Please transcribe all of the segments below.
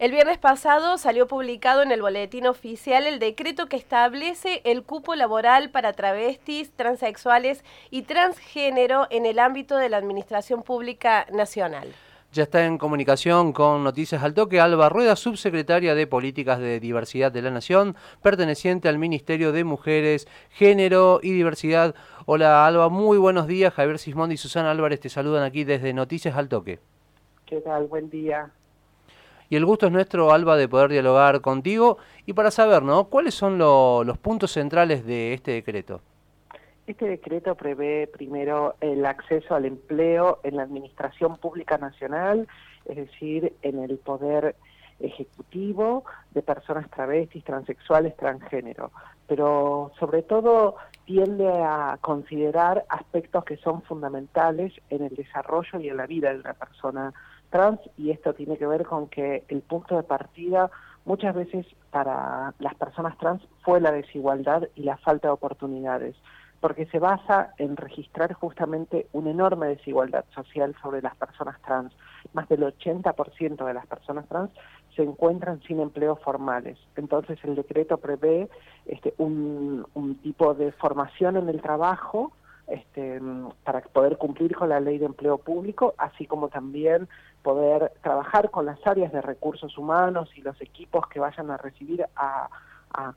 El viernes pasado salió publicado en el boletín oficial el decreto que establece el cupo laboral para travestis, transexuales y transgénero en el ámbito de la Administración Pública Nacional. Ya está en comunicación con Noticias al Toque Alba Rueda, subsecretaria de Políticas de Diversidad de la Nación, perteneciente al Ministerio de Mujeres, Género y Diversidad. Hola Alba, muy buenos días. Javier Sismondi y Susana Álvarez te saludan aquí desde Noticias al Toque. ¿Qué tal? Buen día. Y el gusto es nuestro, Alba, de poder dialogar contigo y para saber, ¿no? ¿Cuáles son los puntos centrales de este decreto? Este decreto prevé primero el acceso al empleo en la Administración Pública Nacional, es decir, en el poder ejecutivo de personas travestis, transexuales, transgénero, pero sobre todo tiende a considerar aspectos que son fundamentales en el desarrollo y en la vida de una persona trans y esto tiene que ver con que el punto de partida muchas veces para las personas trans fue la desigualdad y la falta de oportunidades porque se basa en registrar justamente una enorme desigualdad social sobre las personas trans. Más del 80% de las personas trans se encuentran sin empleos formales. Entonces el decreto prevé este, un, tipo de formación en el trabajo este, para poder cumplir con la ley de empleo público, así como también poder trabajar con las áreas de recursos humanos y los equipos que vayan a recibir a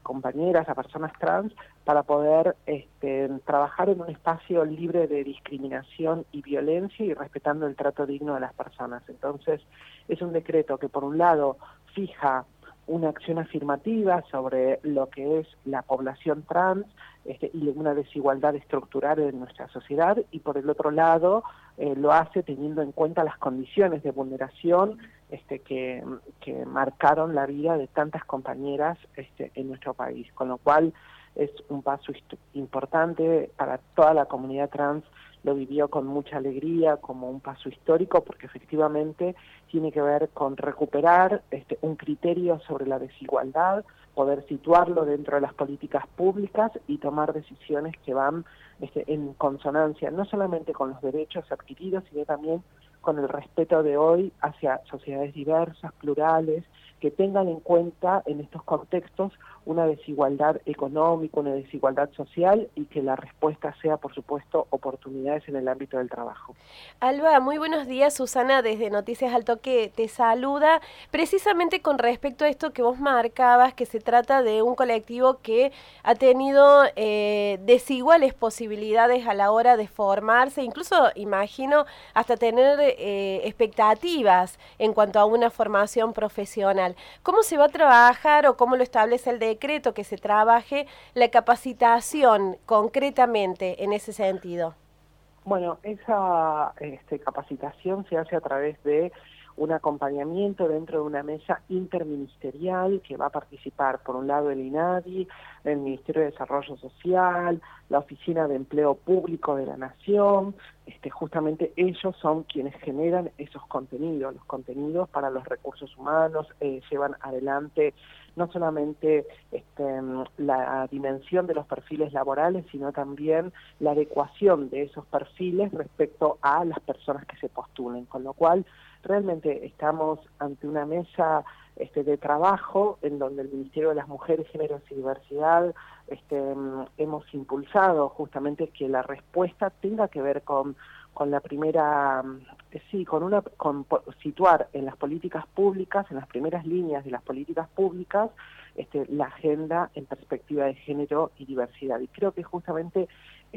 compañeras, a personas trans, para poder este, trabajar en un espacio libre de discriminación y violencia y respetando el trato digno de las personas. Entonces, es un decreto que por un lado fija una acción afirmativa sobre lo que es la población trans este, y una desigualdad estructural en nuestra sociedad y por el otro lado eh, lo hace teniendo en cuenta las condiciones de vulneración este, que, que marcaron la vida de tantas compañeras este, en nuestro país, con lo cual es un paso importante para toda la comunidad trans, lo vivió con mucha alegría como un paso histórico porque efectivamente tiene que ver con recuperar este, un criterio sobre la desigualdad, poder situarlo dentro de las políticas públicas y tomar decisiones que van este, en consonancia no solamente con los derechos adquiridos, sino también con el respeto de hoy hacia sociedades diversas, plurales, que tengan en cuenta en estos contextos una desigualdad económica, una desigualdad social y que la respuesta sea, por supuesto, oportunidades en el ámbito del trabajo. Alba, muy buenos días. Susana desde Noticias al Toque te saluda. Precisamente con respecto a esto que vos marcabas, que se trata de un colectivo que ha tenido eh, desiguales posibilidades a la hora de formarse, incluso imagino hasta tener eh, expectativas en cuanto a una formación profesional. ¿Cómo se va a trabajar o cómo lo establece el decreto que se trabaje la capacitación concretamente en ese sentido? Bueno, esa este, capacitación se hace a través de un acompañamiento dentro de una mesa interministerial que va a participar, por un lado, el INADI, el Ministerio de Desarrollo Social, la Oficina de Empleo Público de la Nación. Este, justamente ellos son quienes generan esos contenidos, los contenidos para los recursos humanos, eh, llevan adelante no solamente este, la dimensión de los perfiles laborales, sino también la adecuación de esos perfiles respecto a las personas que se postulen, con lo cual realmente estamos ante una mesa este, de trabajo en donde el Ministerio de las Mujeres, Géneros y Diversidad este, hemos impulsado justamente que la respuesta tenga que ver con, con la primera, sí, con una, con situar en las políticas públicas, en las primeras líneas de las políticas públicas, este, la agenda en perspectiva de género y diversidad. Y creo que justamente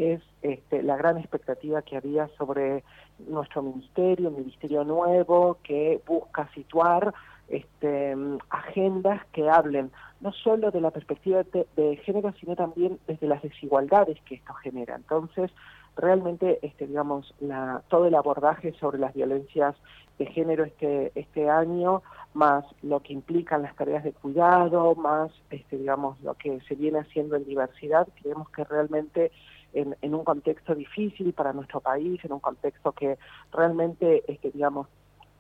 es este, la gran expectativa que había sobre nuestro ministerio, un ministerio nuevo que busca situar este, agendas que hablen no solo de la perspectiva de, género, sino también desde las desigualdades que esto genera. Entonces, realmente, este, digamos, la, todo el abordaje sobre las violencias de género este, este año, más lo que implican las tareas de cuidado, más, este, digamos, lo que se viene haciendo en diversidad, creemos que realmente en, en un contexto difícil para nuestro país, en un contexto que realmente, este, digamos,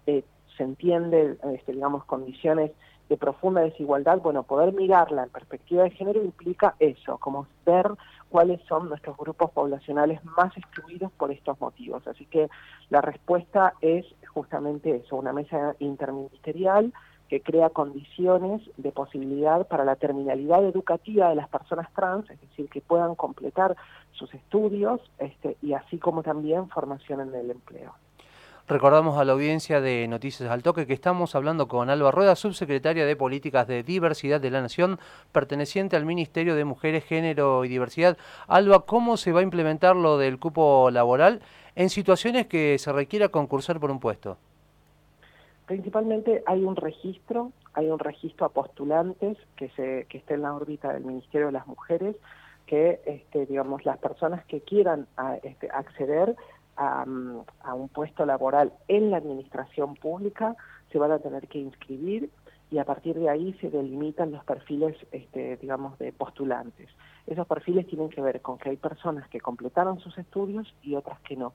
eh, se entiende, este, digamos, condiciones de profunda desigualdad, bueno, poder mirarla en perspectiva de género implica eso, como ver cuáles son nuestros grupos poblacionales más excluidos por estos motivos. Así que la respuesta es justamente eso, una mesa interministerial que crea condiciones de posibilidad para la terminalidad educativa de las personas trans, es decir, que puedan completar sus estudios este, y así como también formación en el empleo. Recordamos a la audiencia de Noticias al Toque que estamos hablando con Alba Rueda, subsecretaria de Políticas de Diversidad de la Nación, perteneciente al Ministerio de Mujeres, Género y Diversidad. Alba, ¿cómo se va a implementar lo del cupo laboral en situaciones que se requiera concursar por un puesto? Principalmente hay un registro, hay un registro a postulantes que, se, que está en la órbita del Ministerio de las Mujeres, que este, digamos las personas que quieran este, acceder a, un puesto laboral en la administración pública, se van a tener que inscribir y a partir de ahí se delimitan los perfiles, este, digamos, de postulantes. Esos perfiles tienen que ver con que hay personas que completaron sus estudios y otras que no.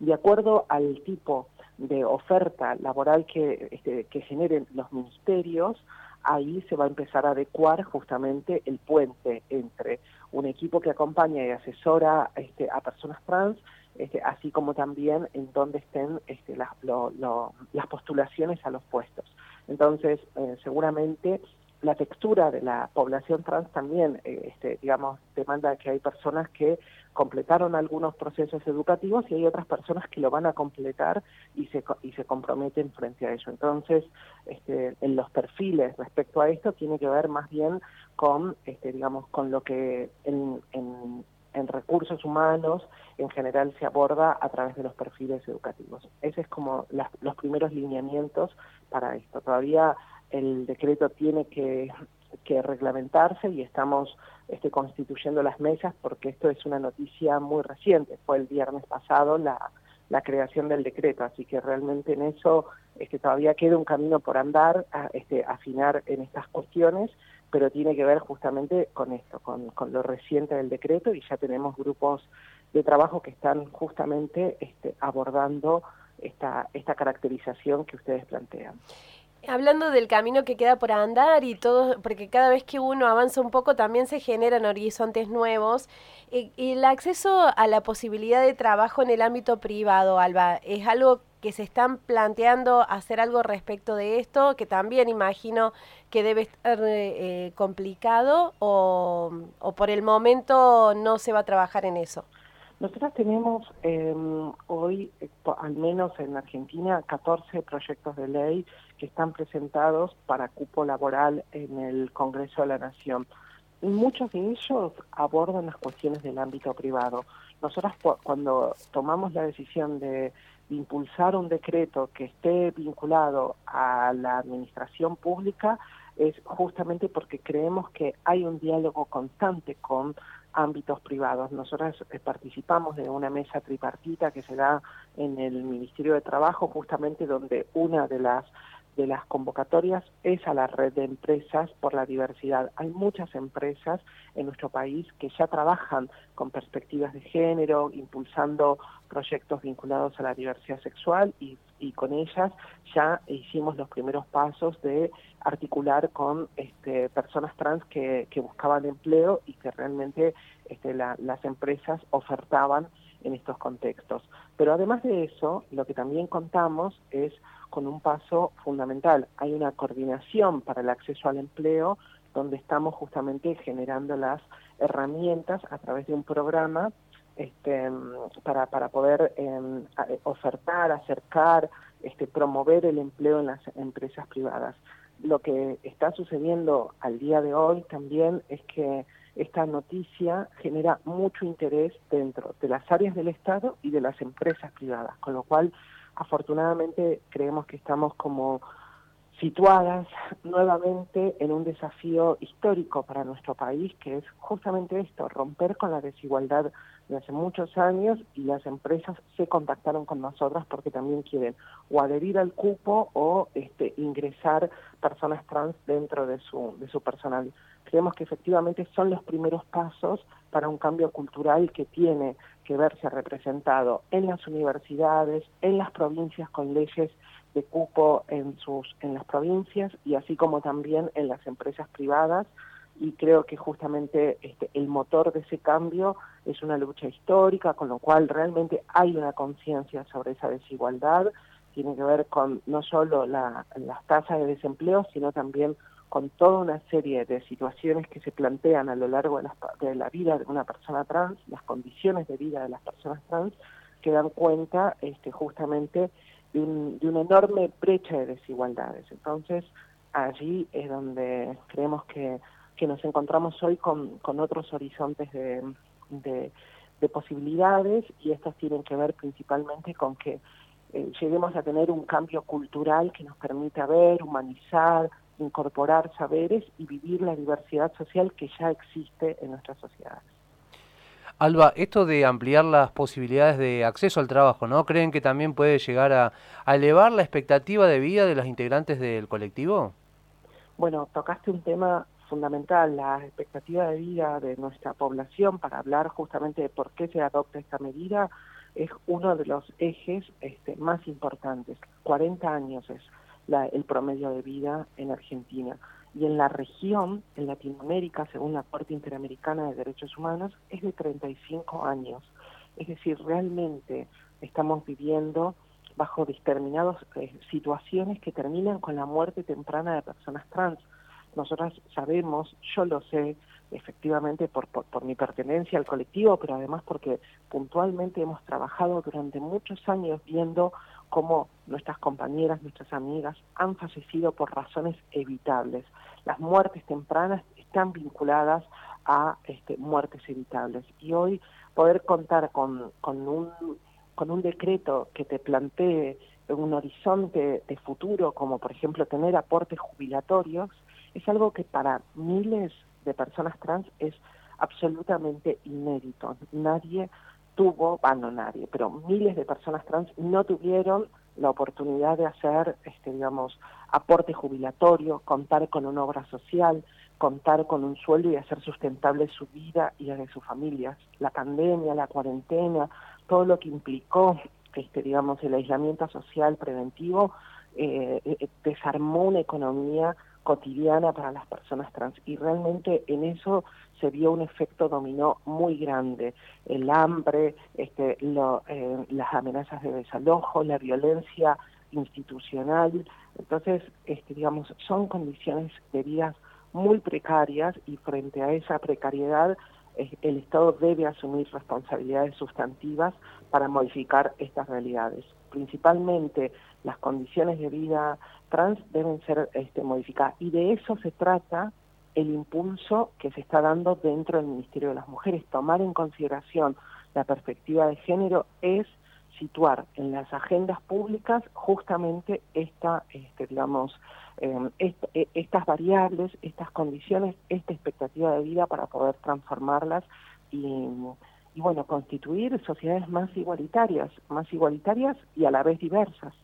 De acuerdo al tipo de oferta laboral que, este, que generen los ministerios, ahí se va a empezar a adecuar justamente el puente entre un equipo que acompaña y asesora este, a personas trans este, así como también en dónde estén este, las, las postulaciones a los puestos. Entonces, eh, seguramente la textura de la población trans también, eh, este, digamos, demanda que hay personas que completaron algunos procesos educativos y hay otras personas que lo van a completar y se, y se comprometen frente a ello. Entonces, este, en los perfiles respecto a esto tiene que ver más bien con, este, digamos, con lo que en, en en recursos humanos en general se aborda a través de los perfiles educativos. Ese es como los primeros lineamientos para esto. Todavía el decreto tiene que, reglamentarse y estamos este, constituyendo las mesas porque esto es una noticia muy reciente. Fue el viernes pasado la, la creación del decreto, así que realmente en eso este, todavía queda un camino por andar, este, afinar en estas cuestiones, pero tiene que ver justamente con esto, con, con, lo reciente del decreto y ya tenemos grupos de trabajo que están justamente este, abordando esta, esta caracterización que ustedes plantean. Hablando del camino que queda por andar y todo, porque cada vez que uno avanza un poco también se generan horizontes nuevos. Y, el acceso a la posibilidad de trabajo en el ámbito privado, Alba, es algo que se están planteando hacer algo respecto de esto, que también imagino que debe estar eh, complicado o, o por el momento no se va a trabajar en eso. Nosotros tenemos em, hoy, eh, al menos en Argentina, 14 proyectos de ley que están presentados para cupo laboral en el Congreso de la Nación. muchos de ellos abordan las cuestiones del ámbito privado. Nosotros cuando tomamos la decisión de impulsar un decreto que esté vinculado a la administración pública, es justamente porque creemos que hay un diálogo constante con ámbitos privados. Nosotros eh, participamos de una mesa tripartita que se da en el Ministerio de Trabajo, justamente donde una de las de las convocatorias es a la red de empresas por la diversidad. Hay muchas empresas en nuestro país que ya trabajan con perspectivas de género, impulsando proyectos vinculados a la diversidad sexual y, con ellas ya hicimos los primeros pasos de articular con este, personas trans que, buscaban empleo y que realmente este, las empresas ofertaban en estos contextos. Pero además de eso, lo que también contamos es con un paso fundamental. Hay una coordinación para el acceso al empleo donde estamos justamente generando las herramientas a través de un programa este, para, para poder em, ofertar, acercar, este, promover el empleo en las empresas privadas. Lo que está sucediendo al día de hoy también es que esta noticia genera mucho interés dentro de las áreas del Estado y de las empresas privadas, con lo cual afortunadamente creemos que estamos como situadas nuevamente en un desafío histórico para nuestro país, que es justamente esto, romper con la desigualdad de hace muchos años y las empresas se contactaron con nosotras porque también quieren o adherir al cupo o este, ingresar personas trans dentro de su, de su personal. Creemos que efectivamente son los primeros pasos para un cambio cultural que tiene que verse representado en las universidades, en las provincias con leyes de cupo en sus en las provincias y así como también en las empresas privadas y creo que justamente este, el motor de ese cambio es una lucha histórica, con lo cual realmente hay una conciencia sobre esa desigualdad tiene que ver con no solo las tasas de desempleo, sino también con toda una serie de situaciones que se plantean a lo largo de la, vida de una persona trans, las condiciones de vida de las personas trans, que dan cuenta este, justamente de, una enorme brecha de desigualdades. Entonces, allí es donde creemos que, nos encontramos hoy con, otros horizontes de, de, posibilidades y estas tienen que ver principalmente con que eh, lleguemos a tener un cambio cultural que nos permita ver, humanizar, incorporar saberes y vivir la diversidad social que ya existe en nuestras sociedades. Alba, esto de ampliar las posibilidades de acceso al trabajo, ¿no? ¿Creen que también puede llegar a, elevar la expectativa de vida de los integrantes del colectivo? Bueno, tocaste un tema fundamental, la expectativa de vida de nuestra población, para hablar justamente de por qué se adopta esta medida, es uno de los ejes este, más importantes. 40 años es el promedio de vida en Argentina. Y en la región, en Latinoamérica, según la Corte Interamericana de Derechos Humanos, es de 35 años. Es decir, realmente estamos viviendo bajo determinadas eh, situaciones que terminan con la muerte temprana de personas trans. Nosotras sabemos, yo lo sé, efectivamente por, por, mi pertenencia al colectivo, pero además porque puntualmente hemos trabajado durante muchos años viendo cómo nuestras compañeras, nuestras amigas han fallecido por razones evitables. Las muertes tempranas están vinculadas a este, muertes evitables. Y hoy poder contar con, con, un, con un decreto que te plantee un horizonte de futuro, como por ejemplo tener aportes jubilatorios, es algo que para miles de personas trans es absolutamente inédito. Nadie tuvo, bueno, nadie, pero miles de personas trans no tuvieron la oportunidad de hacer, este, digamos, aporte jubilatorio, contar con una obra social, contar con un sueldo y hacer sustentable su vida y la de sus familias. La pandemia, la cuarentena, todo lo que implicó, este, digamos, el aislamiento social preventivo, eh, eh, desarmó una economía cotidiana para las personas trans. Y realmente en eso se vio un efecto dominó muy grande. El hambre este eh, las amenazas de desalojo la violencia institucional. Entonces este digamos son condiciones de vida muy precarias y frente a esa precariedad eh, el Estado debe asumir responsabilidades sustantivas para modificar estas realidades. Principalmente las condiciones de vida trans deben ser este, modificadas. Y de eso se trata el impulso que se está dando dentro del Ministerio de las Mujeres. Tomar en consideración la perspectiva de género es situar en las agendas públicas justamente esta, este, digamos, em, e, estas variables, estas condiciones, esta expectativa de vida para poder transformarlas y, y bueno, constituir sociedades más igualitarias, más igualitarias y a la vez diversas.